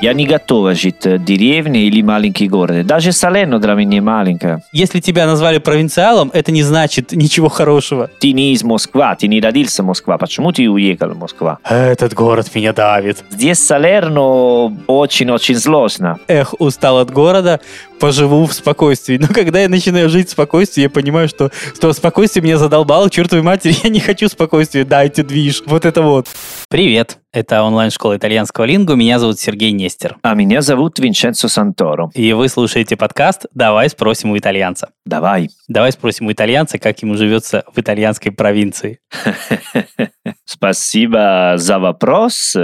Я не готова жить в деревне или маленький город. Даже Салерно для меня маленькая. Если тебя назвали провинциалом, это не значит ничего хорошего. Ты не из Москвы, ты не родился в Москве. Почему ты уехал в Москву? Этот город меня давит. Здесь Салерно очень-очень сложно. Эх, устал от города, поживу в спокойствии. Но когда я начинаю жить в спокойствии, я понимаю, что, что спокойствие меня задолбало, чертовой матери, я не хочу спокойствия, дайте движ. Вот это вот. Привет, это онлайн-школа итальянского лингу, меня зовут Сергей Нестер. А меня зовут Винченцо Санторо. И вы слушаете подкаст «Давай спросим у итальянца». Давай. Давай спросим у итальянца, как ему живется в итальянской провинции. Спасибо за вопрос.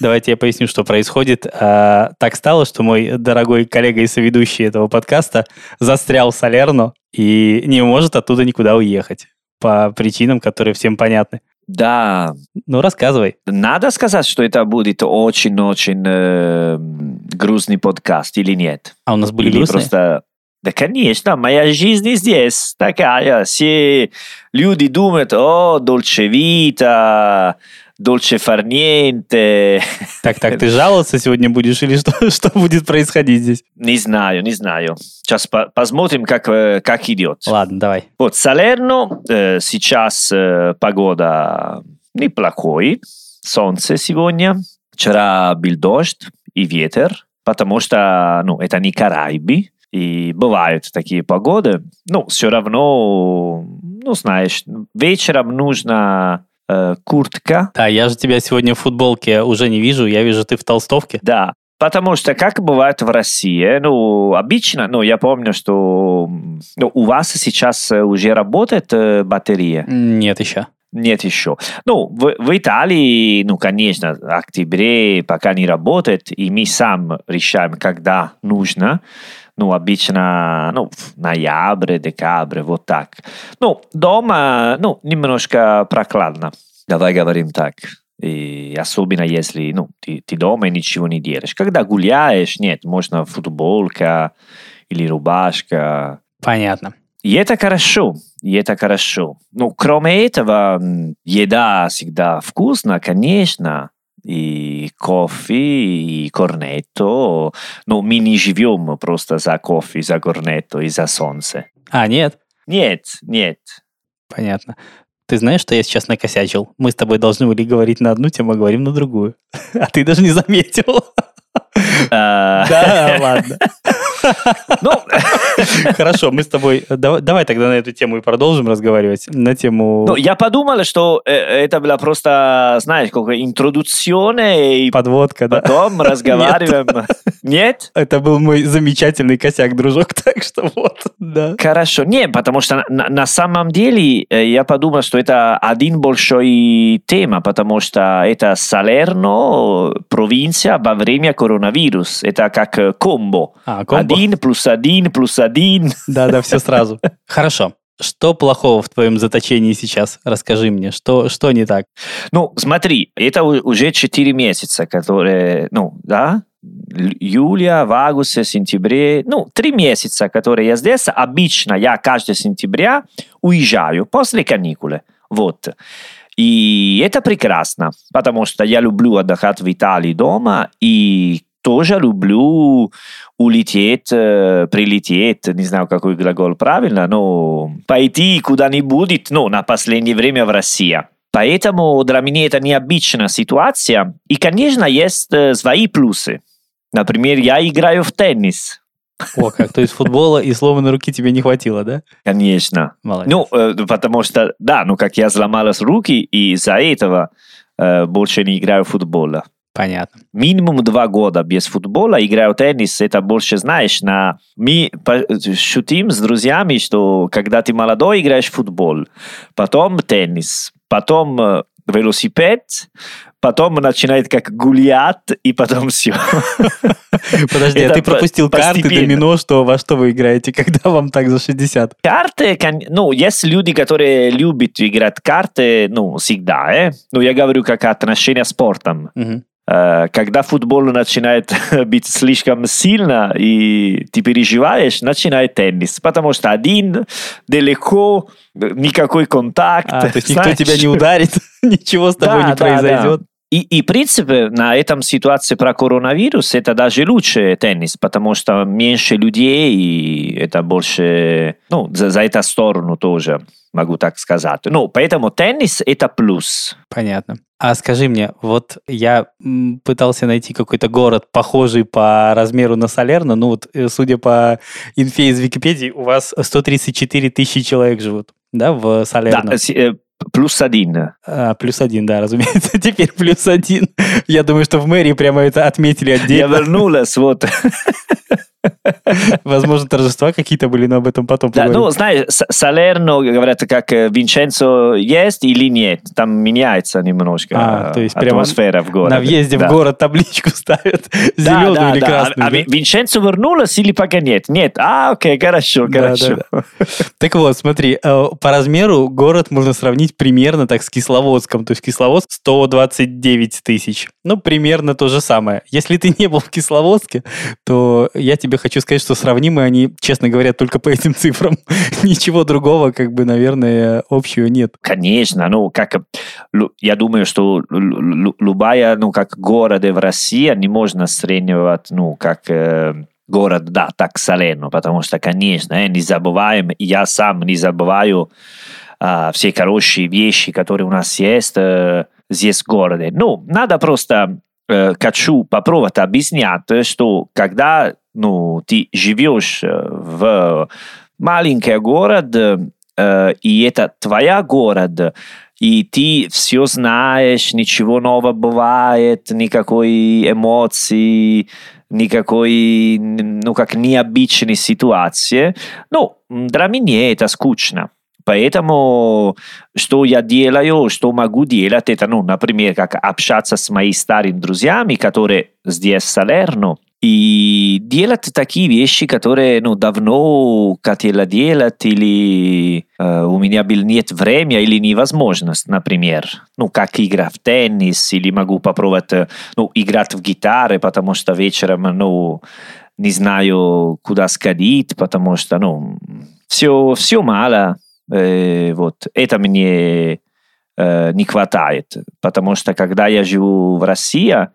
Давайте я поясню, что происходит. А, так стало, что мой дорогой коллега и соведущий этого подкаста застрял в Салерно и не может оттуда никуда уехать по причинам, которые всем понятны. Да, Ну, рассказывай. надо сказать, что это будет очень-очень э, грустный подкаст или нет? А у нас были или грустные? просто... Да, конечно, моя жизнь здесь такая. Все люди думают, о, dolce vita, far niente. Так, так, ты жаловаться сегодня будешь или что, что будет происходить здесь? Не знаю, не знаю. Сейчас по- посмотрим, как, э, как идет. Ладно, давай. Вот, Салерно, э, сейчас э, погода неплохой, солнце сегодня. Вчера был дождь и ветер, потому что, ну, это не Карайби, и бывают такие погоды. Ну, все равно, ну, знаешь, вечером нужна э, куртка, Да, я же тебя сегодня в футболке уже не вижу, я вижу, ты в толстовке. да. Потому что, как бывает в России, ну, обычно, ну, я помню, что ну, у вас сейчас э, уже работает э, батарея. Нет еще. Нет еще. Ну, в, в Италии, ну, конечно, в октябре пока не работает, и мы сам решаем, когда нужно. Ну, обычно, ну, в ноябре, декабре, вот так. Ну, дома, ну, немножко прохладно. Давай говорим так. И особенно если, ну, ты, ты дома и ничего не делаешь. Когда гуляешь, нет, можно футболка или рубашка. Понятно. И это хорошо, и это хорошо. Ну, кроме этого, еда всегда вкусна, конечно, и кофе, и корнетто. Но мы не живем просто за кофе, за корнетто и за солнце. А, нет? Нет, нет. Понятно. Ты знаешь, что я сейчас накосячил? Мы с тобой должны были говорить на одну тему, а говорим на другую. А ты даже не заметил. А, Да, ладно. Ну, Хорошо, мы с тобой... Давай, тогда на эту тему и продолжим разговаривать. На тему ну, я подумал, что э, это была просто, знаешь, какая интродукция, и подводка, да? потом разговариваем. Нет? Это был мой замечательный косяк, дружок, так что вот, да. Хорошо. Не, потому что на, самом деле э, я подумал, что это один большой тема, потому что это Салерно, провинция во время коронавирус. Это как э, комбо. А, комбо. Один плюс один плюс один. Да-да, все сразу. Хорошо. Что плохого в твоем заточении сейчас? Расскажи мне, что, что не так? Ну, смотри, это уже 4 месяца, которые, ну, да, июля, в августе, сентябре, ну, три месяца, которые я здесь. Обычно я каждый сентября уезжаю после каникулы. Вот. И это прекрасно, потому что я люблю отдыхать в Италии дома и тоже люблю улететь, э, прилететь, не знаю, какой глагол правильно, но пойти куда-нибудь, ну, на последнее время в Россию. Поэтому для меня это необычная ситуация. И, конечно, есть э, свои плюсы. Например, я играю в теннис. О, как, то есть футбола и сломанной руки тебе не хватило, да? Конечно. Молодец. Ну, э, потому что, да, ну как я сломалась руки, и из-за этого больше не играю в футбол. Понятно. Минимум два года без футбола играю теннис. Это больше, знаешь, на... Мы шутим с друзьями, что когда ты молодой, играешь в футбол, потом теннис, потом э, велосипед, потом начинает как гулять, и потом все. Подожди, а ты пропустил карты домино, что во что вы играете, когда вам так за 60? Карты, ну, есть люди, которые любят играть карты, ну, всегда, э? Ну, я говорю, как отношение с спортом. Э, Когда футбол начинает быть слишком сильно, и ты переживаешь, начинает теннис. Потому что один, далеко, никакой контакт. А, то есть никто знаешь. тебя не ударит, ничего с тобой Да, не да, произойдет. И, и, в принципе, на этом ситуации про коронавирус это даже лучше теннис, потому что меньше людей, и это больше, ну, за, за эту сторону тоже, могу так сказать. Ну, поэтому теннис это плюс. Понятно. А скажи мне, вот я пытался найти какой-то город, похожий по размеру на Салерно, ну вот, э, судя по инфе из Википедии, у вас 134 тысячи человек живут, да, в Салерно? Да, э, Плюс один. А, плюс один, да, разумеется. Теперь плюс один. Я думаю, что в мэрии прямо это отметили отдельно. Я вернулась, вот. Возможно, торжества какие-то были, но об этом потом да, поговорим. Ну, знаешь, Салерно, говорят, как э, Винченцо есть или нет. Там меняется немножко а, то есть атмосфера в городе. На въезде да. в город табличку ставят, да, зеленую да, или да. красную. А, да? а Винченцо вернулась или пока нет? Нет. А, окей, хорошо, хорошо. Да, да, да. Так вот, смотри, э, по размеру город можно сравнить примерно так с Кисловодском. То есть Кисловодск 129 тысяч. Ну, примерно то же самое. Если ты не был в Кисловодске, то я тебе хочу сказать, что сравнимы они, честно говоря, только по этим цифрам. Ничего другого, как бы, наверное, общего нет. Конечно, ну, как, я думаю, что любая, ну, как города в России не можно сравнивать, ну, как э, город, да, так Салерно, потому что, конечно, э, не забываем, я сам не забываю э, все хорошие вещи, которые у нас есть э, здесь в городе. Ну, надо просто э, хочу попробовать объяснять, что когда ну, ты живешь в маленький город, и это твоя город, и ты все знаешь, ничего нового бывает, никакой эмоции, никакой, ну, как необычной ситуации. Ну, для меня это скучно. Поэтому что я делаю, что могу делать, это, ну, например, как общаться с моими старыми друзьями, которые здесь в Салерно, и делать такие вещи, которые ну, давно хотела делать, или э, у меня был нет времени или невозможность, например. Ну, как игра в теннис, или могу попробовать ну, играть в гитары, потому что вечером ну, не знаю, куда сходить, потому что ну, все, все мало. Э, вот. Это мне э, не хватает, потому что когда я живу в России,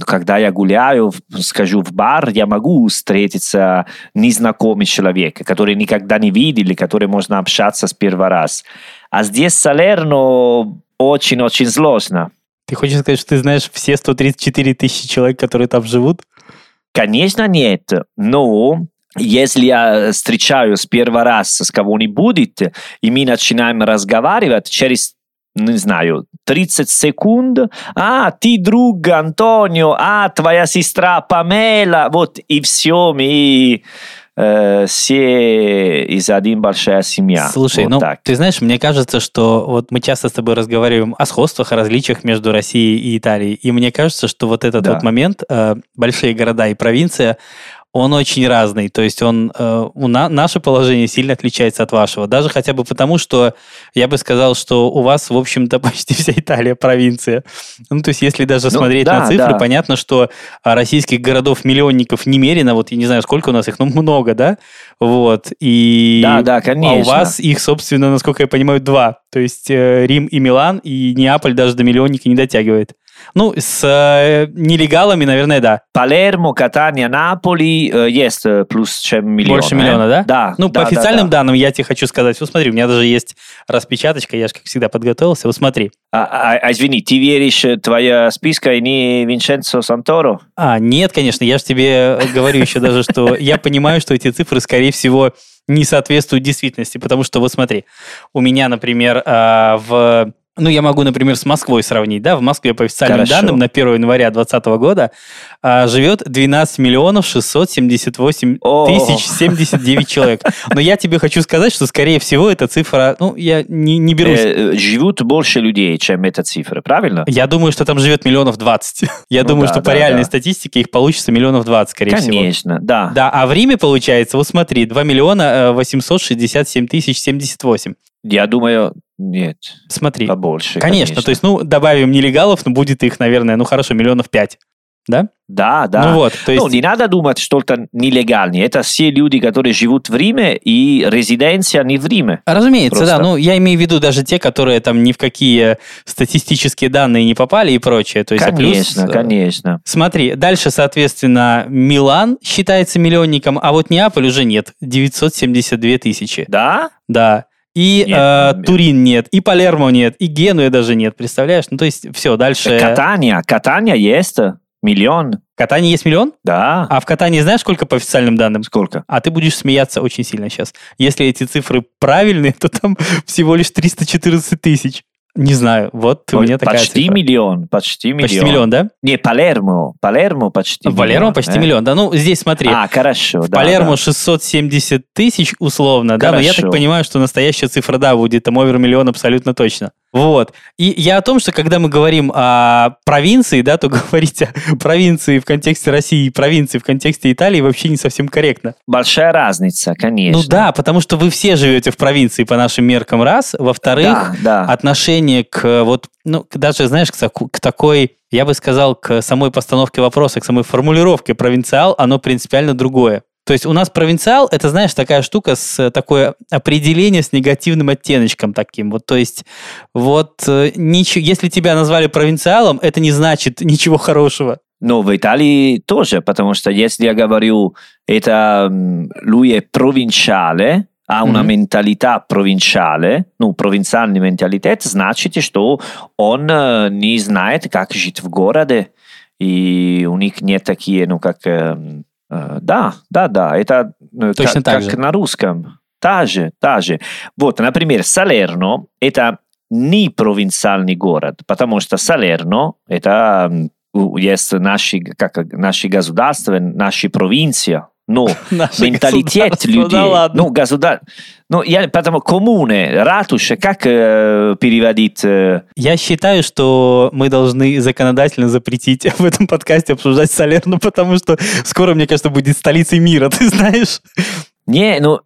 когда я гуляю, скажу в бар, я могу встретиться незнакомый человек, который никогда не видели, который можно общаться с первого раз. А здесь Салерно очень-очень сложно. Ты хочешь сказать, что ты знаешь все 134 тысячи человек, которые там живут? Конечно, нет. Но если я встречаюсь первый раз с кого-нибудь, и мы начинаем разговаривать, через не знаю, 30 секунд, а, ты друг Антонио, а, твоя сестра Памела, вот, и все, мы э, все из один большая семья. Слушай, вот ну, так. ты знаешь, мне кажется, что вот мы часто с тобой разговариваем о схожествах, о различиях между Россией и Италией, и мне кажется, что вот этот да. вот момент, э, большие города и провинция, он очень разный. То есть он, э, у на, наше положение сильно отличается от вашего. Даже хотя бы потому, что я бы сказал, что у вас, в общем-то, почти вся Италия провинция. Ну, то есть если даже ну, смотреть да, на цифры, да. понятно, что российских городов-миллионников немерено. Вот я не знаю, сколько у нас их, но много, да? Вот. И... Да, да, конечно. А у вас их, собственно, насколько я понимаю, два. То есть э, Рим и Милан, и Неаполь даже до миллионника не дотягивает. Ну, с э, нелегалами, наверное, да. Палермо, Катания, Наполи э, есть э, плюс чем миллион. Больше миллиона, э? да? Да. Ну, да, по официальным да, данным я тебе хочу сказать. Вот смотри, у меня даже есть распечаточка, я же, как всегда, подготовился. Вот смотри. А, а, а извини, ты веришь, э, твоя списка и не Винченцо Санторо? А, нет, конечно, я же тебе говорю еще даже, что я понимаю, что эти цифры, скорее всего, не соответствуют действительности, потому что вот смотри, у меня, например, в ну, я могу, например, с Москвой сравнить. Да? В Москве, по официальным Хорошо. данным, на 1 января 2020 года а, живет 12 миллионов 678 О. тысяч 79 человек. Но я тебе хочу сказать, что, скорее всего, эта цифра... Ну, я не, не берусь... Э, живут больше людей, чем эта цифра, правильно? Я думаю, что там живет миллионов 20. Я ну, думаю, да, что да, по реальной да. статистике их получится миллионов 20, скорее Конечно, всего. Конечно, да. Да, а в Риме получается, вот смотри, 2 миллиона 867 тысяч 78. Я думаю, нет. Смотри. Побольше, конечно, конечно. То есть, ну, добавим нелегалов, ну, будет их, наверное, ну, хорошо, миллионов пять. да? Да, да. Ну вот, то есть... Ну, не надо думать, что это нелегальнее. Это все люди, которые живут в Риме, и резиденция не в Риме. Разумеется, Просто. да. Ну, я имею в виду даже те, которые там ни в какие статистические данные не попали и прочее. То есть, а плюс, Конечно, э, конечно. Смотри, дальше, соответственно, Милан считается миллионником, а вот Неаполь уже нет. 972 тысячи. Да? Да. И Нет, э, нет. Турин нет, и Палермо нет, и Генуя даже нет, представляешь? Ну, то есть, все, дальше... Катания. Катания есть. Миллион. Катание есть миллион? Да. А в Катании знаешь, сколько по официальным данным? Сколько? А ты будешь смеяться очень сильно сейчас. Если эти цифры правильные, то там всего лишь 314 тысяч. Не знаю, вот у меня такая почти цифра. миллион. Почти миллион. Почти миллион, да? Не, Палермо. Палермо почти В Палермо почти э? миллион. Да, ну здесь смотри. А, хорошо. в да, Палермо да. 670 тысяч условно, да, но я так Хорошо. понимаю, что настоящая цифра, да, будет там овер миллион абсолютно точно. Вот. И я о том, что когда мы говорим о провинции, да, то говорить о провинции в контексте России и провинции в контексте Италии вообще не совсем корректно. Большая разница, конечно. Ну да, потому что вы все живете в провинции по нашим меркам, раз. Во-вторых, Да, да. отношение к вот, ну, даже, знаешь, к, к такой, я бы сказал, к самой постановке вопроса, к самой формулировке провинциал, оно принципиально другое. То есть у нас провинциал, это, знаешь, такая штука с такое определение с негативным оттеночком таким. Вот, то есть, вот, э, ничего, если тебя назвали провинциалом, это не значит ничего хорошего. Но в Италии тоже, потому что если я говорю, это lui è provinciale, ha una Мгм. mentalità provinciale, ну, провинциальный менталитет, значит, что он э, не знает, как жить в городе, и у них нет такие, ну, как... э, да, да, да, это э, Точно как, так как же. на русском. Та же, та же. Вот, например, Салерно – это не провинциальный город, потому что Салерно – это есть наши, как, наши государства, наши провинции, Наше менталитет людей. Да ладно. Ну, государ... ну, я, потому коммуне, ратуша, как э, переводить? э, Я считаю, что мы должны законодательно запретить в этом подкасте обсуждать Салерну, потому что скоро, мне кажется, будет столицей мира, ты знаешь? Не, ну...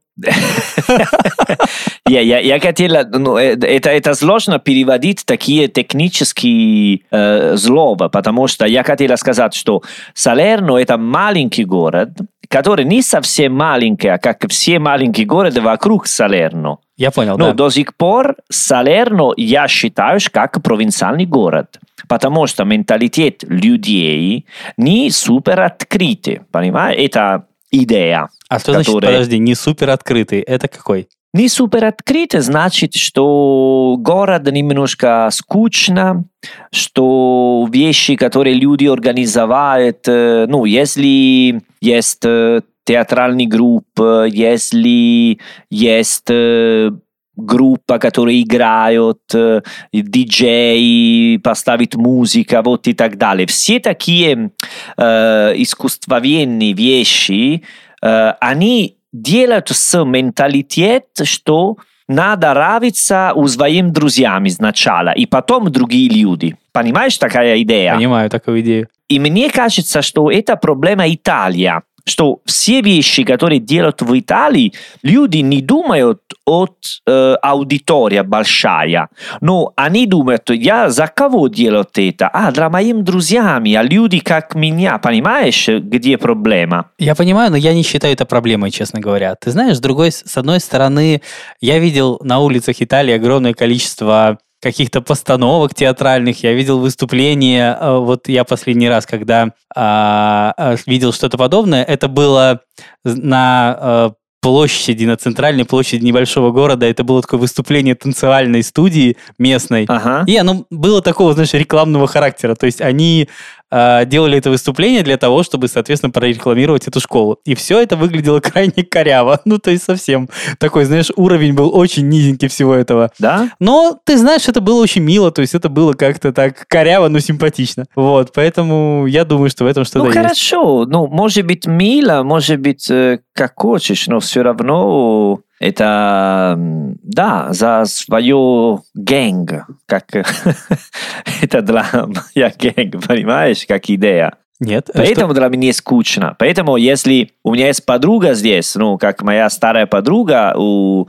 я, я, я хотел, ну, э, это, это сложно переводить такие технические э, слова, потому что я хотел сказать, что Салерно это маленький город, который не совсем маленький, а как все маленькие города вокруг Салерно. Я понял, Но да. до сих пор Салерно я считаю как провинциальный город, потому что менталитет людей не супер открытый, понимаешь? Это идея. А что значит, которые- подожди, не супер открытый? Это какой? Не супер открытый значит, что город немножко скучно, что вещи, которые люди организовывают, э, ну, если есть э, театральный группа, если есть э, группа, которые играют, э, диджей, поставить музыка, вот и так далее. Все такие э, искусствоведные вещи, э, они делают с менталитет, что надо нравиться своим друзьям сначала, и потом другие люди. Понимаешь, такая идея? Понимаю такую идею. И мне кажется, что это проблема Италии, что все вещи, которые делают в Италии, люди не думают от э, аудитория большая, но они думают, я за кого делаю это? А, для моим друзьями, а люди как меня, понимаешь, где проблема? Я понимаю, но я не считаю это проблемой, честно говоря. Ты знаешь, с другой, с одной стороны, я видел на улицах Италии огромное количество каких-то постановок театральных, я видел выступления, э, вот я последний раз, когда а, видел что-то подобное, это было на э, площади, на центральной площади небольшого города, это было такое выступление танцевальной студии местной, Ага. и оно было такого, знаешь, рекламного характера. То есть они э, делали это выступление для того, чтобы, соответственно, прорекламировать эту школу. И все это выглядело крайне коряво. Ну, то есть совсем такой, знаешь, уровень был очень низенький всего этого. Да? Но, ты знаешь, это было очень мило, то есть это было как-то так коряво, но симпатично. Вот, поэтому я думаю, что в этом что-то Ну есть. хорошо, ну может быть мило, может быть э, как хочешь, но все равно это да за свое гэнг, как это для моя гэнг, понимаешь, как идея. Нет? а Поэтому для меня скучно. Поэтому если у меня есть подруга здесь, ну как моя старая подруга, у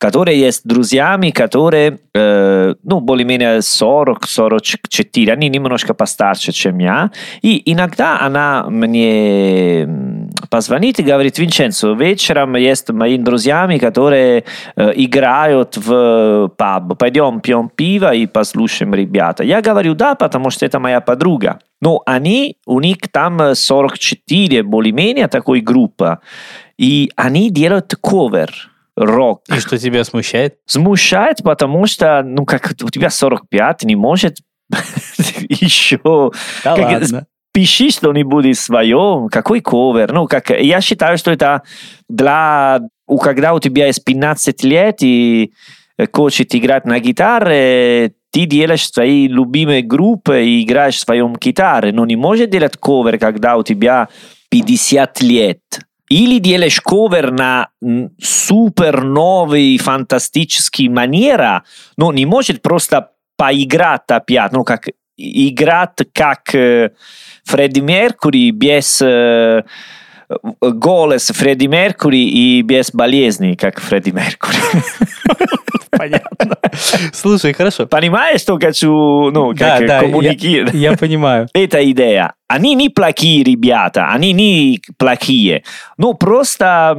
которые есть друзьями, которые, э, ну, более-менее 40-44, они немножко постарше, чем я. И иногда она мне позвонит и говорит, Винченцо, вечером есть мои друзьями, которые э, играют в паб, пойдем пьем пиво и послушаем ребята. Я говорю, да, потому что это моя подруга. Но они, у них там 44 более-менее такой группа, и они делают ковер рок. И что тебя смущает? Смущает, потому что, ну, как у тебя 45, не может еще... Да ладно. Пиши что-нибудь свое, какой ковер. Ну, как, я считаю, что это для... Когда у тебя есть 15 лет и хочет играть на гитаре, ты делаешь свои любимые группы и играешь в своем гитаре, но не можешь делать ковер, когда у тебя 50 лет. Или делаешь ковер на супер новый, фантастический манера, но не может просто поиграть опять, ну, как играть как э, Фредди Меркури без э, голос Фредди Меркури и без болезни, как Фредди Меркури. Понятно. Слушай, хорошо. Понимаешь, что хочу, ну, как да, да, коммуникировать? Я, я понимаю. Это идея. Они не плохие ребята, они не плохие, ну просто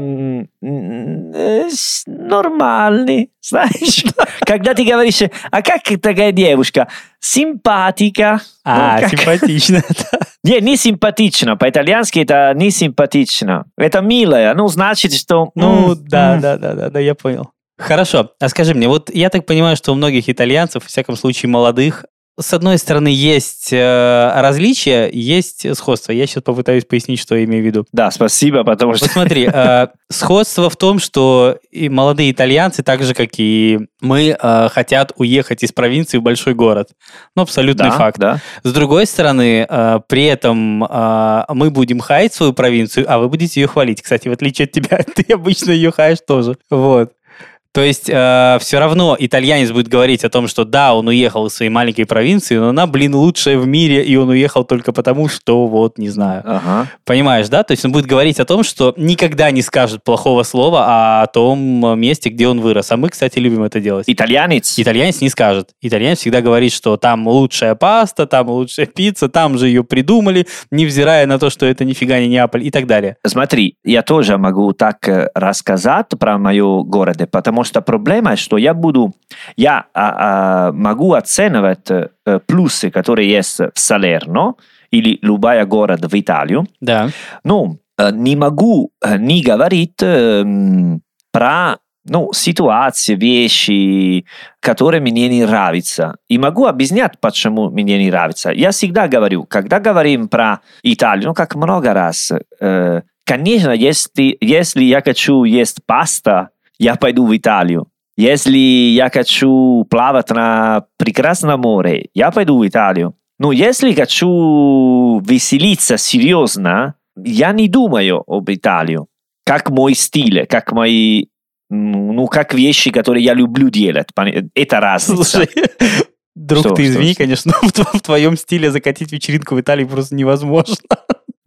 нормальные, знаешь. Когда ты говоришь, а как такая девушка? Симпатика. А, ну, симпатично. Не, не симпатично. По-итальянски это не симпатично. Это милая. Ну, значит, что... Ну, да, да, да, да, да, я понял. Хорошо. А скажи мне, вот я так понимаю, что у многих итальянцев, в всяком случае молодых, с одной стороны, есть э, различия, есть сходство. Я сейчас попытаюсь пояснить, что я имею в виду. Да, спасибо, потому что... Вот смотри, э, сходство в том, что и молодые итальянцы, так же, как и мы, э, хотят уехать из провинции в большой город. Ну, абсолютный да, факт. Да. С другой стороны, э, при этом э, мы будем хаять свою провинцию, а вы будете ее хвалить. Кстати, в отличие от тебя, ты обычно ее хаешь тоже. Вот. То есть э, все равно итальянец будет говорить о том, что да, он уехал из своей маленькой провинции, но она, блин, лучшая в мире, и он уехал только потому, что вот, не знаю. Ага. Понимаешь, да? То есть он будет говорить о том, что никогда не скажет плохого слова о том месте, где он вырос. А мы, кстати, любим это делать. Итальянец? Итальянец не скажет. Итальянец всегда говорит, что там лучшая паста, там лучшая пицца, там же ее придумали, невзирая на то, что это нифига не Неаполь и так далее. Смотри, я тоже могу так э, рассказать про мою город, потому что проблема, что я буду, я а, а, могу оценивать э, плюсы, которые есть в Салерно или любая город в Италию, Да. но э, не могу э, не говорить про ну, ситуации, вещи, которые мне не нравятся. И могу объяснять, почему мне не нравится. Я всегда говорю, когда говорим про Италию, ну, как много раз, э, конечно, если, если я хочу есть паста, я пойду в Италию. Если я хочу плавать на прекрасном море, я пойду в Италию. Но если хочу веселиться серьезно, я не думаю об Италию. Как мой стиль, как мои ну, как вещи, которые я люблю делать. Это разница. Слушай, друг, Что, ты извини, что? конечно, в, тв- в твоем стиле закатить вечеринку в Италии просто невозможно.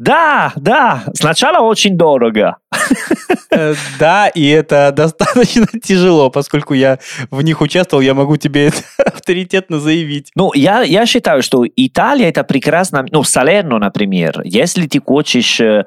Да, да, сначала очень дорого. Э, Да, и это достаточно тяжело, поскольку я в них участвовал, я могу тебе это авторитетно заявить. Ну, я, я считаю, что Италия это прекрасно. Ну, Салерно, например, если ты хочешь э,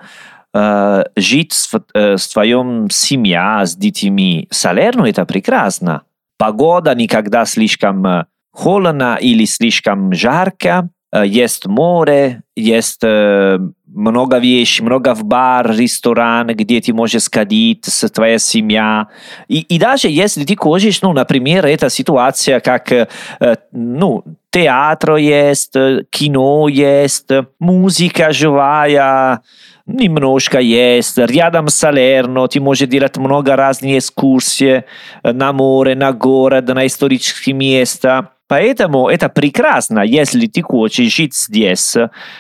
э, жить с, э, с твоем семья, с детьми, Салерно это прекрасно. Погода никогда слишком холодно или слишком жарко. Э, Есть море, есть э, много вещей, много в бар, ресторан, где ты можешь сходить с твоей семьей. И, и даже если ты хочешь, ну, например, эта ситуация, как, э, э, ну, театр есть, э, кино есть, музыка живая, немножко есть. Рядом с Салерно ты можешь делать много разных экскурсий э, на море, на город, на исторические места. Поэтому это прекрасно, если ты хочешь жить здесь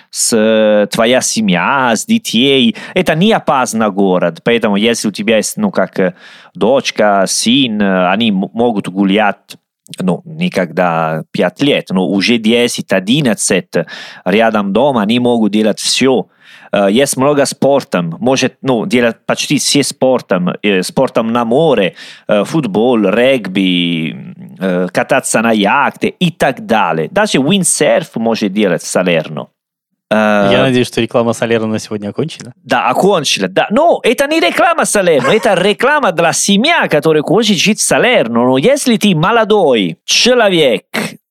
с твоя семья, с детей. Это не опасно город. Поэтому если у тебя есть, ну, как э, дочка, сын, э, они могут гулять ну, никогда 5 лет, но уже 10-11 рядом дома они могут делать все. Э, есть много спорта, может ну, делать почти все спортом, спортом на море, футбол, регби, кататься на яхте и так далее. Даже windsurf может делать Салерно. Я надеюсь, что реклама Салерно на сегодня окончена. Да, окончена. Да. Но это не реклама Салерно, это реклама для семьи, которая хочет жить в Салерно. Но если ты молодой человек,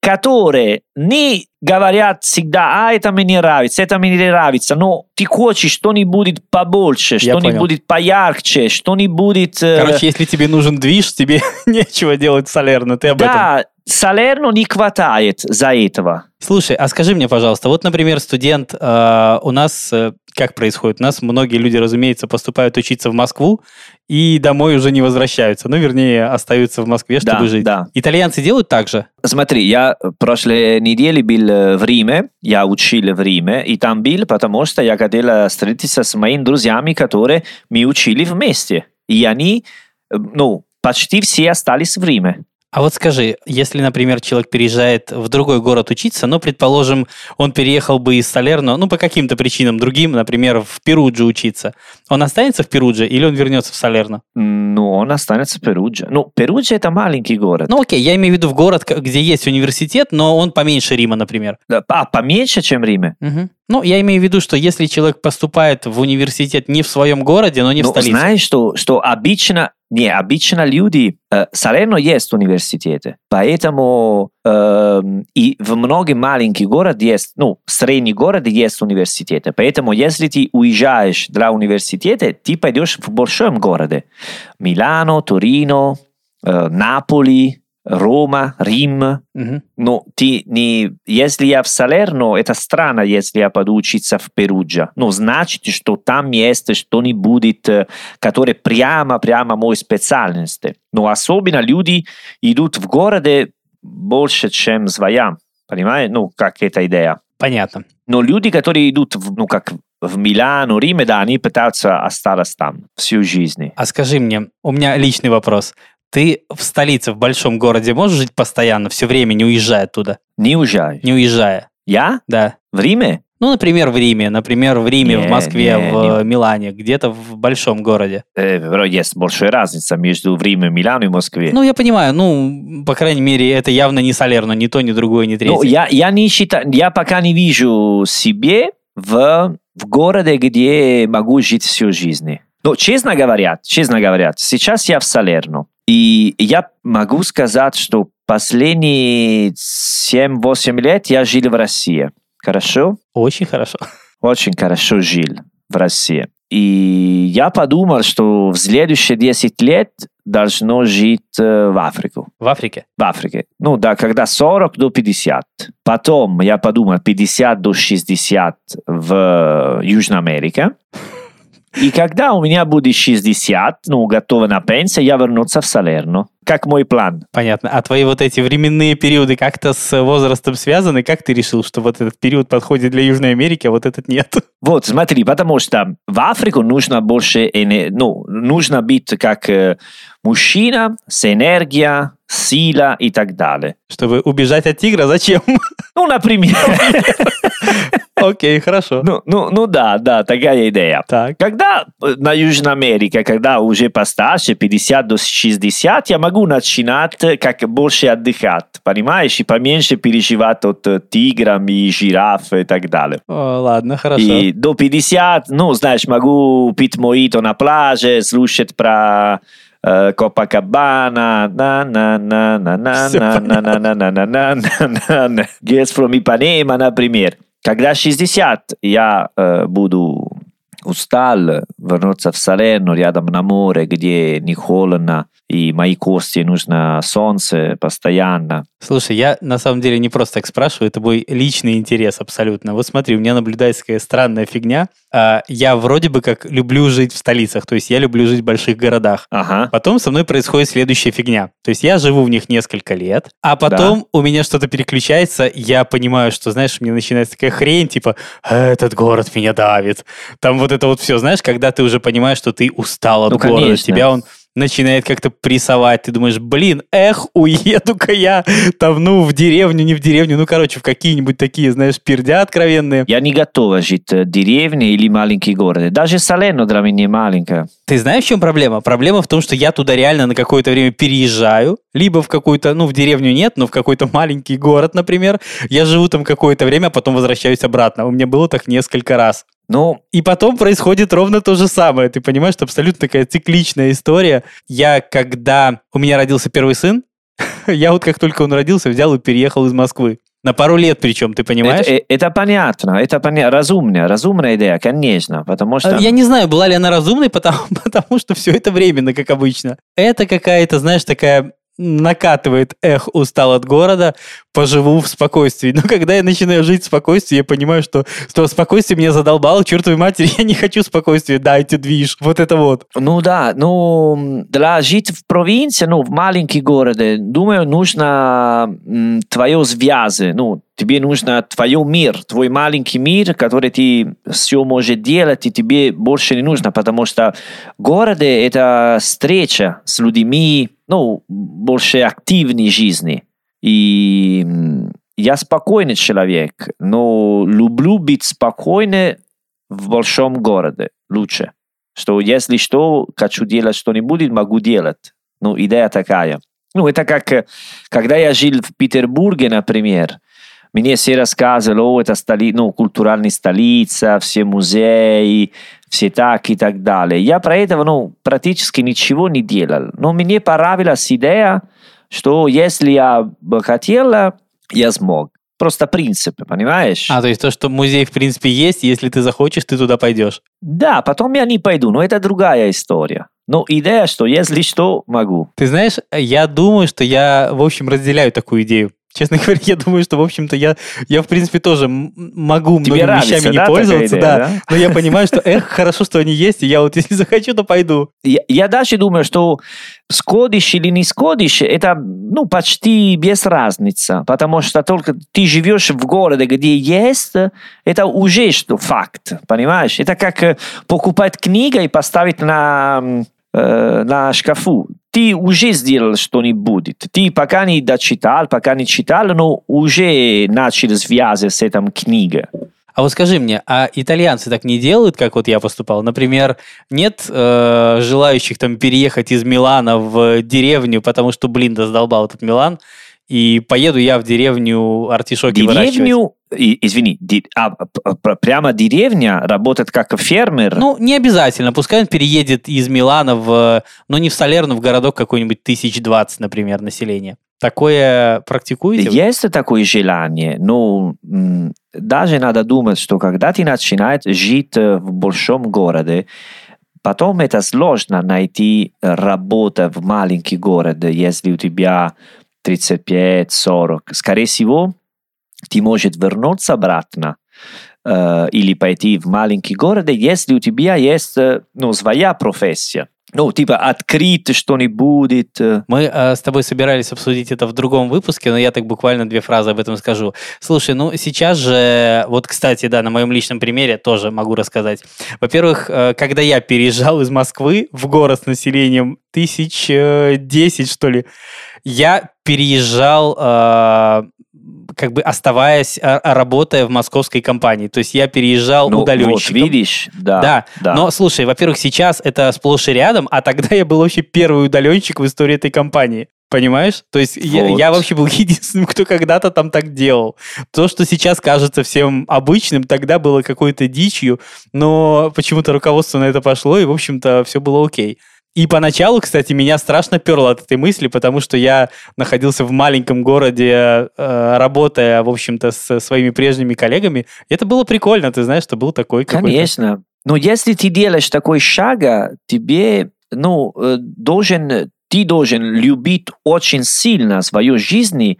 который не говорят всегда, а это мне не нравится, это мне не нравится, но ты хочешь что-нибудь побольше, что-нибудь поярче, что-нибудь... Короче, если тебе нужен движ, тебе нечего делать в Салерно, ты об да, этом. Салерно не хватает за этого. Слушай, а скажи мне, пожалуйста, вот, например, студент э, у нас э, как происходит? У нас многие люди, разумеется, поступают учиться в Москву и домой уже не возвращаются. Ну, вернее, остаются в Москве, чтобы да, жить. Да. Итальянцы делают так же? Смотри, я прошлой неделе был в Риме, я учил в Риме, и там был, потому что я хотел встретиться с моими друзьями, которые мы учили вместе. И они, ну, почти все остались в Риме. А вот скажи, если, например, человек переезжает в другой город учиться, ну, предположим, он переехал бы из Салерно, ну, по каким-то причинам другим, например, в Перудже учиться, он останется в Перудже или он вернется в Салерно? Ну, он останется в Перудже. Ну, Перудже это маленький город. Ну, окей, я имею в виду в город, где есть университет, но он поменьше Рима, например. А, поменьше, чем Риме? Угу. Ну, я имею в виду, что если человек поступает в университет не в своем городе, но не ну, в столице. Знаешь, что, что обычно не, обычно люди... Э, Салерно есть университеты, поэтому э, и в многих маленьких городах есть, ну, средний город есть университеты. Поэтому если ты уезжаешь для университета, ты пойдешь в большом городе. Милано, Торино, э, Наполи, Рома, Рим. Угу. Но ты не... Если я в Салерно, это странно, если я пойду учиться в Перуджа. Но значит, что там есть что-нибудь, которое прямо-прямо мой специальность. Но особенно люди идут в городе больше, чем своя. Понимаешь? Ну, как эта идея. Понятно. Но люди, которые идут, в, ну, как в Милану, Риме, да, они пытаются остаться там всю жизнь. А скажи мне, у меня личный вопрос. Ты в столице, в большом городе можешь жить постоянно, все время, не уезжая оттуда? Не уезжаю. Не уезжая? Я? Да. В Риме? Ну, например, в Риме, например, в Риме, не, в Москве, не, в не. Милане, где-то в большом городе. Э, есть большая разница между Риме, Миланом и Москве. Ну, я понимаю, ну, по крайней мере, это явно не Салерно, ни то, ни другое, ни третье. Ну, я, я не считаю, я пока не вижу себе в, в городе, где могу жить всю жизнь. Но, честно говоря, честно говоря, сейчас я в Салерно. И я могу сказать, что последние 7-8 лет я жил в России. Хорошо? Очень хорошо. Очень хорошо жил в России. И я подумал, что в следующие 10 лет должно жить э, в Африку. В Африке? В Африке. Ну да, когда 40 до 50. Потом я подумал 50 до 60 в Южной Америке. И когда у меня будет 60, ну, готова на пенсию, я вернуться в Салерно. Как мой план. Понятно. А твои вот эти временные периоды как-то с возрастом связаны? Как ты решил, что вот этот период подходит для Южной Америки, а вот этот нет? Вот, смотри, потому что в Африку нужно больше, ну, нужно быть как э, мужчина с энергией, сила и так далее. Чтобы убежать от тигра, зачем? Ну, например. Окей, хорошо. Ну, ну, ну да, да, такая идея. Так. Когда на Южной Америке, когда уже постарше, 50 до 60, я могу начинать как больше отдыхать, понимаешь, и поменьше переживать от тигра и жираф и так далее. О, ладно, хорошо. И до 50, ну, знаешь, могу пить моито на пляже, слушать про Copacabana, на на на на на на на на на на на на на на Guess from Ipanema, например. Когда 60 я э, буду устал, вернуться в Салерно, рядом на море, где не холодно, и мои кости нужно солнце постоянно. Слушай, я на самом деле не просто так спрашиваю, это мой личный интерес абсолютно. Вот смотри, у меня наблюдается такая странная фигня. А, я вроде бы как люблю жить в столицах, то есть я люблю жить в больших городах. Ага. Потом со мной происходит следующая фигня. То есть я живу в них несколько лет, а потом да. у меня что-то переключается, я понимаю, что, знаешь, мне начинается такая хрень, типа, этот город меня давит. Там вот это вот все, знаешь, когда ты уже понимаешь, что ты устал от ну, города, конечно. тебя он начинает как-то прессовать. Ты думаешь, блин, эх, уеду-ка я там, ну, в деревню, не в деревню, ну, короче, в какие-нибудь такие, знаешь, пердя откровенные. Я не готова жить в деревне или маленький город. Даже Салено для меня маленькая. Ты знаешь, в чем проблема? Проблема в том, что я туда реально на какое-то время переезжаю, либо в какую-то, ну, в деревню нет, но в какой-то маленький город, например. Я живу там какое-то время, а потом возвращаюсь обратно. У меня было так несколько раз. Ну, И потом происходит ровно то же самое. Ты понимаешь, что абсолютно такая цикличная история. Я, когда у меня родился первый сын, я вот как только он родился, взял и переехал из Москвы. На пару лет причем, ты понимаешь? это, это понятно, это понятно, разумная, разумная идея, конечно, потому что... Я не знаю, была ли она разумной, потому, потому что все это временно, как обычно. Это какая-то, знаешь, такая накатывает эх, устал от города, поживу в спокойствии. Но когда я начинаю жить в спокойствии, я понимаю, что, что спокойствие меня задолбало, чертовой матери, я не хочу спокойствия, дайте движ, вот это вот. Ну да, ну для жить в провинции, ну в маленький город, думаю, нужно м, твое связи, ну тебе нужно твой мир, твой маленький мир, который ты все можешь делать, и тебе больше не нужно, потому что город это встреча с людьми, ну, больше активной жизни. И я спокойный человек, но люблю быть спокойным в большом городе лучше. Что если что, хочу делать что-нибудь, могу делать. Ну, идея такая. Ну, это как, э, когда я жил в Петербурге, например, мне все рассказывали, о, это столи, ну, культуральная столица, все музеи, все так и так далее. Я про это, ну, практически ничего не делал. Но мне понравилась идея, что если я бы хотел, я смог. Просто принцип, понимаешь? А, то есть то, что музей в принципе есть, если ты захочешь, ты туда пойдешь. Да, потом я не пойду, но это другая история. Но идея, что если что, могу. Ты знаешь, я думаю, что я, в общем, разделяю такую идею. Честно говоря, я думаю, что, в общем-то, я, я в принципе, тоже могу Тебе многими нравится, вещами не да, пользоваться, идея, да. да? Но я понимаю, что, эх, хорошо, что они есть, и я вот, если захочу, то пойду. Я, я даже думаю, что сходишь или не сходишь, это ну, почти без разницы, потому что только ты живешь в городе, где есть, это уже что факт, понимаешь? Это как э, покупать книгу и поставить на, э, на шкафу. Ты уже сделал что-нибудь. Ты пока не дочитал, пока не читал, но уже начал связывать с этой книгой. А вот скажи мне, а итальянцы так не делают, как вот я поступал? Например, нет э, желающих там переехать из Милана в деревню, потому что, блин, да задолбал этот Милан, и поеду я в деревню артишоки выращивать. Деревню, и- извини, ди- а, прямо деревня работает как фермер. Ну, не обязательно. Пускай он переедет из Милана в, ну, не в Салерну, в городок какой-нибудь тысяч двадцать, например, населения. Такое практикуете? Есть такое желание, но м, даже надо думать, что когда ты начинаешь жить э, в большом городе, потом это сложно найти работу в маленький город, если у тебя 35-40. Скорее всего, ты можешь вернуться обратно э, или пойти в маленький город, если у тебя есть ну, своя профессия. Ну, типа открыть что-нибудь. Мы э, с тобой собирались обсудить это в другом выпуске, но я так буквально две фразы об этом скажу. Слушай, ну сейчас же, вот, кстати, да, на моем личном примере тоже могу рассказать. Во-первых, э, когда я переезжал из Москвы в город с населением тысяч э, десять, что ли, я переезжал, э, как бы оставаясь, э, работая в московской компании. То есть я переезжал Ну, вот, удаленщиком. видишь, да. Да, да. но слушай, во-первых, сейчас это сплошь и рядом, а тогда я был вообще первый удаленщик в истории этой компании. Понимаешь? То есть я, Вот. я вообще был единственным, кто когда-то там так делал. То, что сейчас кажется всем обычным, тогда было какой-то дичью, но почему-то руководство на это пошло, и, в общем-то, все было окей. И поначалу, кстати, меня страшно перло от этой мысли, потому что я находился в маленьком городе, э, работая, в общем-то, со своими прежними коллегами. И это было прикольно, ты знаешь, что был такой. Конечно. Но если ты делаешь такой шаг, тебе, ну, э, должен, ты должен любить очень сильно свою жизнь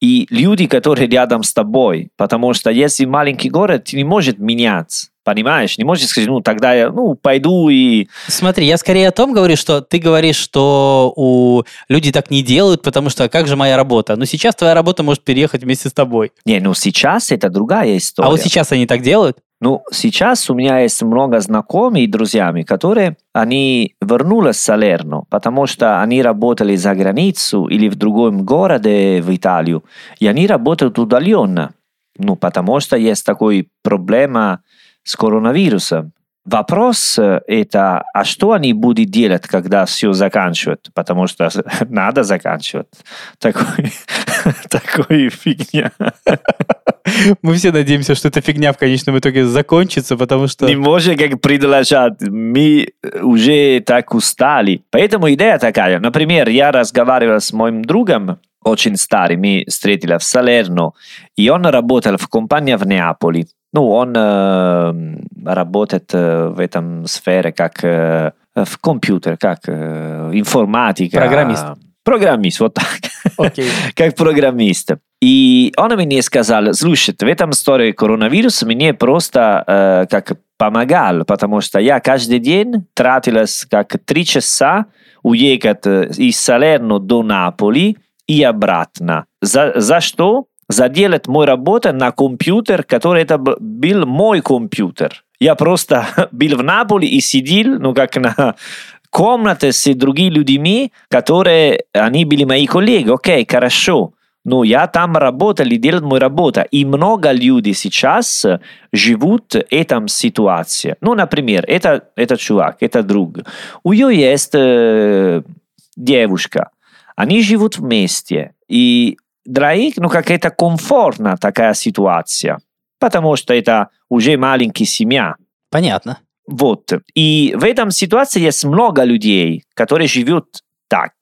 и люди, которые рядом с тобой. Потому что если маленький город, ты не можешь меняться. Понимаешь? Не можешь сказать, ну, тогда я, ну, пойду и... Смотри, я скорее о том говорю, что ты говоришь, что у люди так не делают, потому что а как же моя работа? Но сейчас твоя работа может переехать вместе с тобой. Не, ну, сейчас это другая история. А вот сейчас они так делают? Ну, сейчас у меня есть много знакомых и друзьями, которые они вернулись в Салерно, потому что они работали за границу или в другом городе в Италию, и они работают удаленно. Ну, потому что есть такой проблема с коронавирусом. Вопрос это, а что они будут делать, когда все заканчивают? Потому что надо заканчивать. Такой, такой фигня. Мы все надеемся, что эта фигня в конечном итоге закончится, потому что... Не можем как продолжать. Мы уже так устали. Поэтому идея такая. Например, я разговаривал с моим другом, очень старый, мы встретились в Салерно, и он работал в компании в Неаполе. Ну, он э, работает в этом сфере как э, в компьютер, как э, информатика. Программист. Программист, вот так. Окей. как программист. И он мне сказал, слушай, в этом истории коронавирус мне просто э, как помогал, потому что я каждый день тратилась как три часа уехать из Салерно до Наполи и обратно. За, за что? Заделать мою работу на компьютер, который это был мой компьютер. Я просто был в Наполе и сидел, ну, как на комнате с другими людьми, которые, они были мои коллеги. Окей, хорошо. Но я там работал и делал мою работу. И много людей сейчас живут в этом ситуации. Ну, например, это, это чувак, это друг. У него есть э, девушка. Они живут вместе. И для них, ну, какая-то комфортная такая ситуация, потому что это уже маленькая семья. Понятно. Вот. И в этом ситуации есть много людей, которые живут так.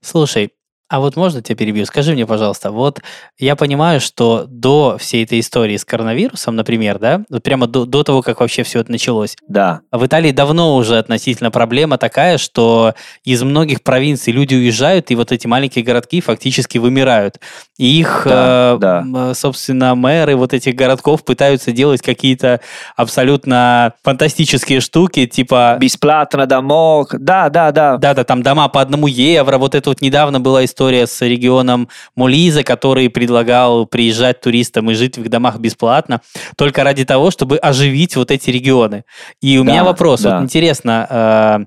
Слушай, а вот можно тебя перебью? Скажи мне, пожалуйста, вот я понимаю, что до всей этой истории с коронавирусом, например, да, вот прямо до, до того, как вообще все это началось, да. в Италии давно уже относительно проблема такая, что из многих провинций люди уезжают, и вот эти маленькие городки фактически вымирают. И их, да, э, да. собственно, мэры вот этих городков пытаются делать какие-то абсолютно фантастические штуки, типа... Бесплатно домов, да, да, да. Да-да, там дома по одному евро, вот это вот недавно была история история с регионом Молиза, который предлагал приезжать туристам и жить в их домах бесплатно, только ради того, чтобы оживить вот эти регионы. И у да, меня вопрос, да. вот интересно, а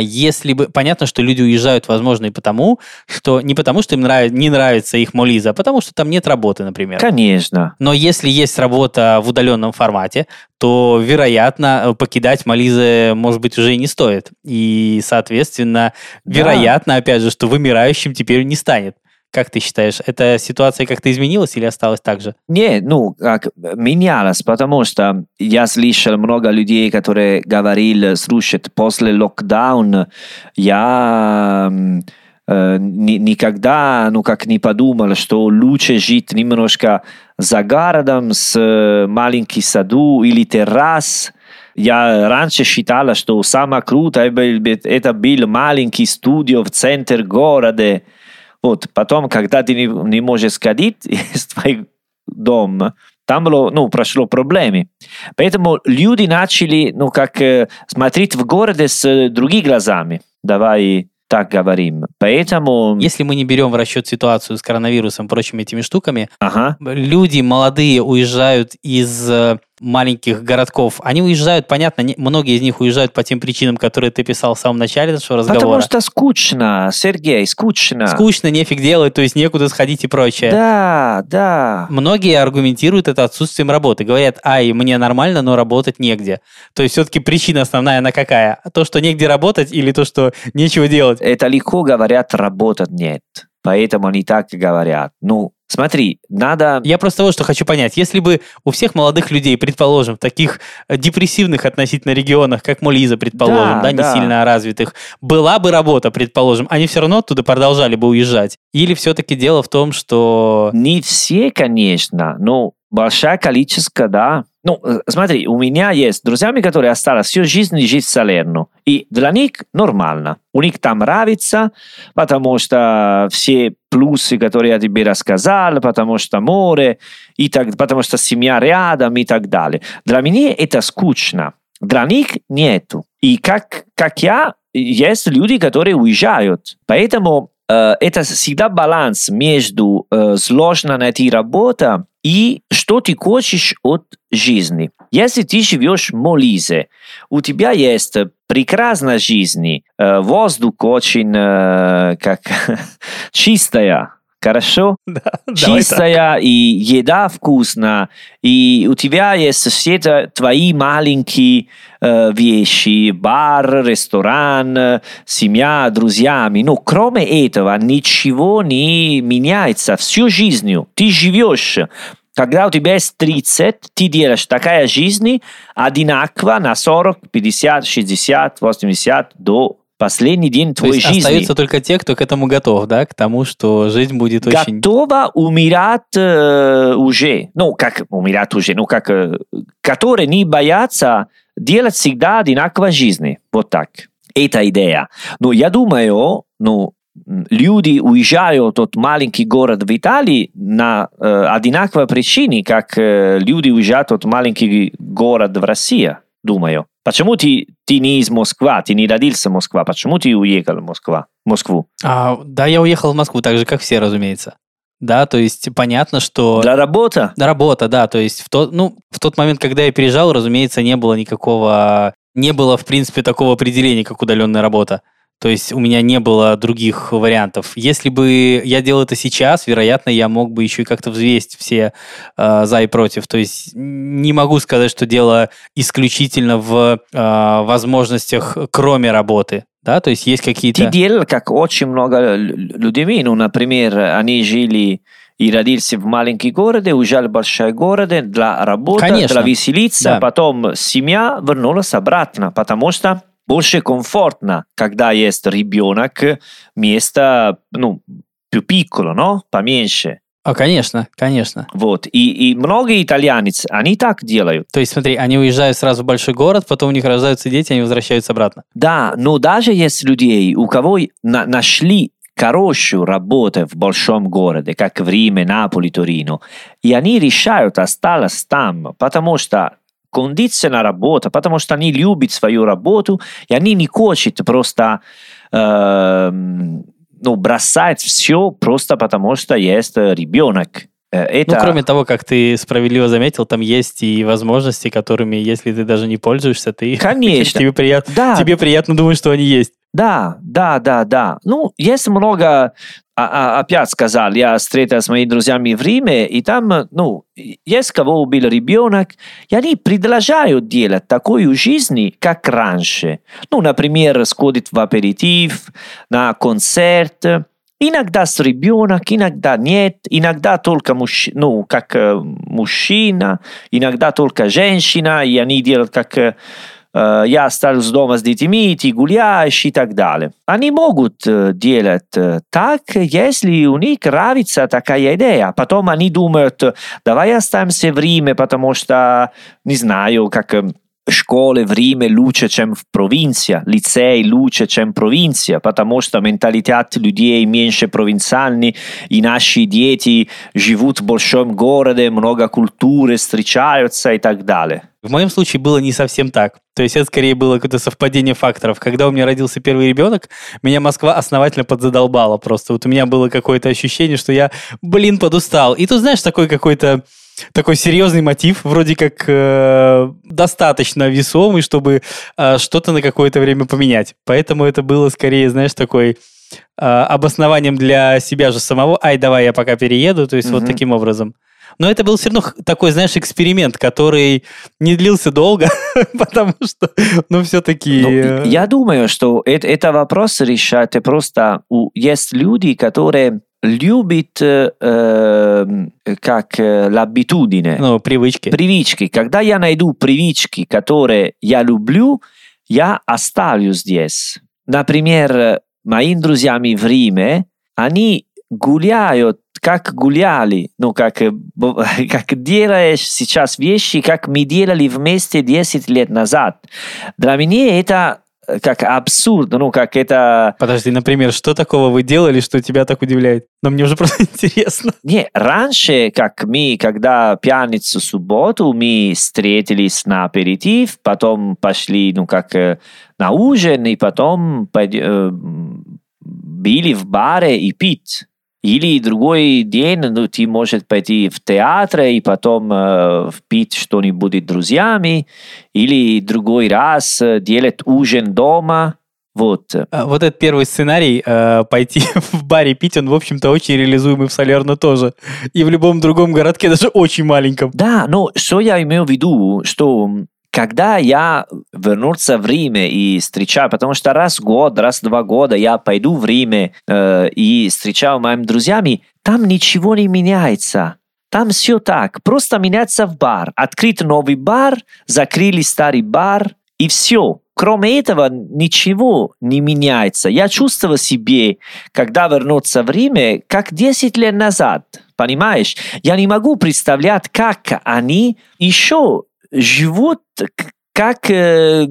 если бы... Понятно, что люди уезжают, возможно, и потому, что... Не потому, что им нрав... не нравится их Молиза, а потому, что там нет работы, например. Конечно. Но если есть работа в удаленном формате, то, вероятно, покидать Молизы, может быть, уже и не стоит. И, соответственно, да. вероятно, опять же, что вымирающим теперь не станет. Как ты считаешь, эта ситуация как-то изменилась или осталась так же? Не, ну, как менялась, потому что я слышал много людей, которые говорили, слушай, после локдауна я э, никогда, ну, как не подумал, что лучше жить немножко за городом с маленьким саду или террас, я раньше считала, что самое крутое это был маленький студио в центре города, вот, потом, когда ты не, не можешь сходить из твоего дома, там было, ну, прошло проблемы. Поэтому люди начали, ну, как э, смотреть в городе с другими глазами. Давай так говорим. Поэтому... Если мы не берем в расчет ситуацию с коронавирусом и прочими этими штуками, ага. люди молодые уезжают из э, маленьких городков, они уезжают, понятно, не, многие из них уезжают по тем причинам, которые ты писал в самом начале нашего разговора. Потому что скучно, Сергей, скучно. Скучно, нефиг делать, то есть некуда сходить и прочее. Да, да. Многие аргументируют это отсутствием работы. Говорят, ай, мне нормально, но работать негде. То есть все-таки причина основная, она какая? То, что негде работать или то, что нечего делать? Это легко говорят, работать нет. Поэтому они так говорят. Ну, Смотри, надо... Я просто вот что хочу понять. Если бы у всех молодых людей, предположим, в таких э, депрессивных относительно регионах, как Молиза, предположим, да, да, не да. сильно развитых, была бы работа, предположим, они все равно оттуда продолжали бы уезжать? Или все-таки дело в том, что... Не все, конечно, но большое количество, да. Ну, э, смотри, у меня есть друзьями, которые остались всю жизнь жить в Салерно. И для них нормально. У них там нравится, потому что все плюсы, которые я тебе рассказал, потому что море, и так, потому что семья рядом и так далее. Для меня это скучно. Для них нету. И как, как я, есть люди, которые уезжают. Поэтому это всегда баланс между э, сложно найти работу и что ты хочешь от жизни. Если ты живешь в Молизе, у тебя есть прекрасная жизнь, э, воздух очень э, как чистая, Хорошо? Да, Чистая и еда вкусная, и у тебя есть все твои маленькие э, вещи, бар, ресторан, э, семья, друзьями. Но кроме этого ничего не меняется всю жизнью. Ты живешь когда у тебя есть 30, ты делаешь такая жизнь одинаково на 40, 50, 60, 80 до последний день твоей есть жизни. остаются только те, кто к этому готов, да, к тому, что жизнь будет очень... Готова умирать э, уже. Ну, как умирать уже, ну, как... Э, которые не боятся делать всегда одинаково жизни. Вот так. Это идея. Но я думаю, ну, люди уезжают от маленький город в Италии на э, одинаковые причины, как э, люди уезжают от маленький город в России, думаю. Почему ты, ты не из Москвы, ты не родился в Москве, почему ты уехал в Москва, Москву? А, да, я уехал в Москву, так же, как все, разумеется. Да, то есть понятно, что... Для работы? Для работы, да. То есть в тот, ну, в тот момент, когда я переезжал, разумеется, не было никакого... Не было, в принципе, такого определения, как удаленная работа. То есть у меня не было других вариантов. Если бы я делал это сейчас, вероятно, я мог бы еще и как-то взвесить все э, за и против. То есть не могу сказать, что дело исключительно в э, возможностях, кроме работы. Да, то есть есть какие-то... Делал, как очень много людей. Ну, например, они жили и родился в маленький городе, уезжали в большой город для работы, Конечно. для веселиться, Да. потом семья вернулась обратно, потому что больше комфортно, когда есть ребенок, место, ну, piccolo, no? Поменьше. А, конечно, конечно. Вот. И, и многие итальянцы, они так делают. То есть, смотри, они уезжают сразу в большой город, потом у них рождаются дети, они возвращаются обратно. Да, но даже есть людей, у кого на- нашли хорошую работу в большом городе, как в Риме, Наполе, Торино, и они решают остаться там, потому что кондиционная работа, потому что они любят свою работу, и они не хотят просто эм, ну, бросать все просто потому, что есть ребенок. Э, Это... Ну, кроме того, как ты справедливо заметил, там есть и возможности, которыми, если ты даже не пользуешься, ты... Конечно. тебе, приятно, Да, тебе приятно думать, что они есть. Да, да, да, да. Ну, есть много, а- а- опять сказал, я встретился с моими друзьями в Риме, и там, ну, есть кого убил ребенок, и они продолжают делать такую жизнь, как раньше. Ну, например, сходит в аперитив, на концерт, Иногда с ребенок, иногда нет, иногда только мужч... ну, как э, мужчина, иногда только женщина, и они делают как э, я остаюсь дома с детьми, ты гуляешь и так далее. Они могут э, делать э, так, если у них нравится такая идея. Потом они думают, давай останемся в Риме, потому что, не знаю, как э, школы в лучше, чем в провинции, лицей лучше, чем в провинции, потому что менталитет людей меньше провинциальный, и наши дети живут в большом городе, много культуры, встречаются и так далее. В моем случае было не совсем так. То есть это скорее было какое-то совпадение факторов. Когда у меня родился первый ребенок, меня Москва основательно подзадолбала просто. Вот у меня было какое-то ощущение, что я, блин, подустал. И тут, знаешь, такой какой-то такой серьезный мотив, вроде как э, достаточно весомый, чтобы э, что-то на какое-то время поменять. Поэтому это было скорее, знаешь, такой э, обоснованием для себя же самого. Ай, давай я пока перееду, то есть вот Мгм. таким образом. Но это был все равно такой, знаешь, эксперимент, который не длился долго, потому что, ну, все-таки... Ну, я думаю, что это, это вопрос решать просто у, есть люди, которые любят э, э, как э, l'abitudine, Ну, привычки. привычки. Когда я найду привычки, которые я люблю, я оставлю здесь. Например, моим друзьями в Риме, они гуляют, как гуляли, ну, как, э, как делаешь сейчас вещи, как мы делали вместе 10 лет назад. Для меня это э, как абсурд, ну, как это... Подожди, например, что такого вы делали, что тебя так удивляет? Но мне уже просто интересно. Не, раньше, как мы, когда пятницу, субботу, мы встретились на аперитив, потом пошли, ну, как э, на ужин, и потом э, м, были в баре и пить. Или другой день, ну, ты можешь пойти в театр и потом э, пить что-нибудь с друзьями. Или другой раз э, делать ужин дома. Вот. А Вот этот первый сценарий, э, пойти в баре пить, он, в общем-то, очень реализуемый в Салерно тоже. И в любом другом городке, даже очень маленьком. Да, но что я имею в виду, что когда я вернулся в Риме и встречаю, потому что раз в год, раз в два года я пойду в Риме э, и встречаю моими друзьями, там ничего не меняется. Там все так, просто меняется в бар. Открыт новый бар, закрыли старый бар, и все. Кроме этого, ничего не меняется. Я чувствовал себе, когда вернуться в Риме, как 10 лет назад. Понимаешь? Я не могу представлять, как они еще живут как, э,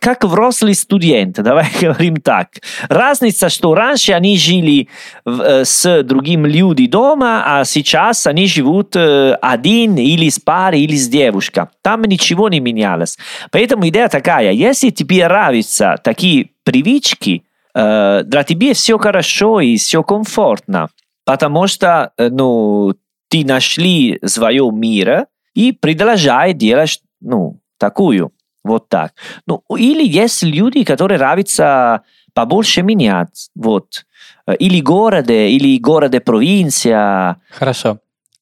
как взрослые студенты, давай говорим так. Разница, что раньше они жили э, с другими людьми дома, а сейчас они живут э, один или с парой, или с девушкой. Там ничего не менялось. Поэтому идея такая, если тебе нравятся такие привычки, для тебя все хорошо и все комфортно, потому что ну, ты нашли свое мир, и продолжай делать ну, такую. Вот так. Ну, или есть люди, которые нравятся побольше менять. Вот. Или городе, или городе провинция. Хорошо.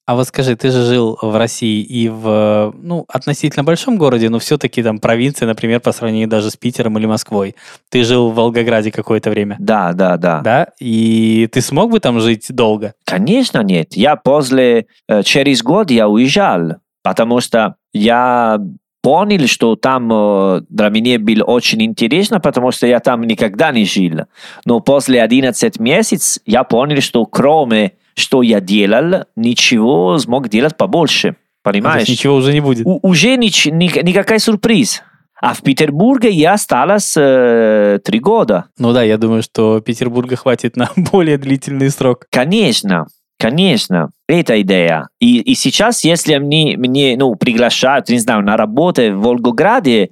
А вот скажи, ты же жил в России и в, ну, относительно большом городе, но все-таки там провинция, например, по сравнению даже с Питером или Москвой. Ты жил в Волгограде какое-то время. Да, да, да. Да? И ты смог бы там жить долго? Конечно нет. Я после, э, через год я уезжал, потому что я понял, что там э, для меня было очень интересно, потому что я там никогда не жил. Но после 11 месяцев я понял, что кроме что я делал, ничего смог делать побольше. То Понимаешь? есть ничего уже не будет. У- уже нич- ни- никакой сюрприз. А в Петербурге я осталась э, три года. Ну да, я думаю, что Петербурга хватит на более длительный срок. Конечно, конечно, это идея. И, и сейчас, если мне, мне ну, приглашают, не знаю, на работу в Волгограде,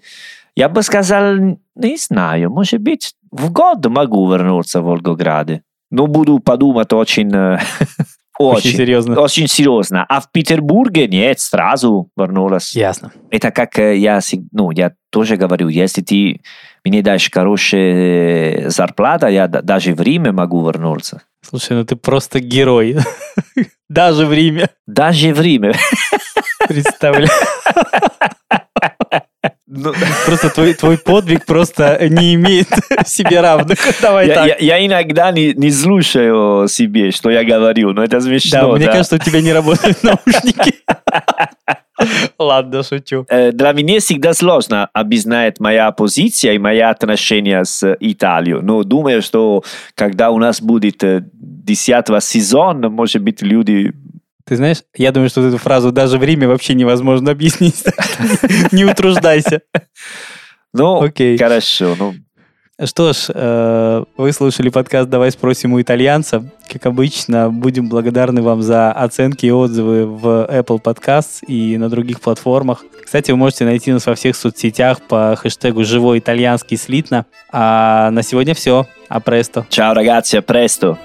я бы сказал, не знаю, может быть, в год могу вернуться в Волгограде. Но буду подумать очень, э, Очень очень, серьезно. очень серьезно. А в Петербурге нет, сразу вернулась. Ясно. Это как э, я, ну, я тоже говорю, если ты мне дашь хорошая зарплата, я да- даже в Риме могу вернуться. Слушай, ну ты просто герой. Даже в Риме. Даже в Риме. Представляю. Ну, Просто твой, твой подвиг просто не имеет себе равных. Давай я, так. я- я иногда не, не слушаю себе, что я говорю, но это Да, смешно. мне да. кажется, у тебя не работают наушники. Ладно, шучу. Э, Для меня всегда сложно объяснять моя позиция и мои отношения с Италией. Но думаю, что когда у нас будет э, 10 сезон, может быть, люди... Ты знаешь, я думаю, что эту фразу даже в Риме вообще невозможно объяснить. Не утруждайся. Ну, Окей. хорошо. Ну, Что ж, э, вы слушали подкаст «Давай спросим у итальянца». Как обычно, будем благодарны вам за оценки и отзывы в Apple Podcasts и на других платформах. Кстати, вы можете найти нас во всех соцсетях по хэштегу «Живой итальянский слитно». А на сегодня все. А престо. ciao ragazzi, a presto.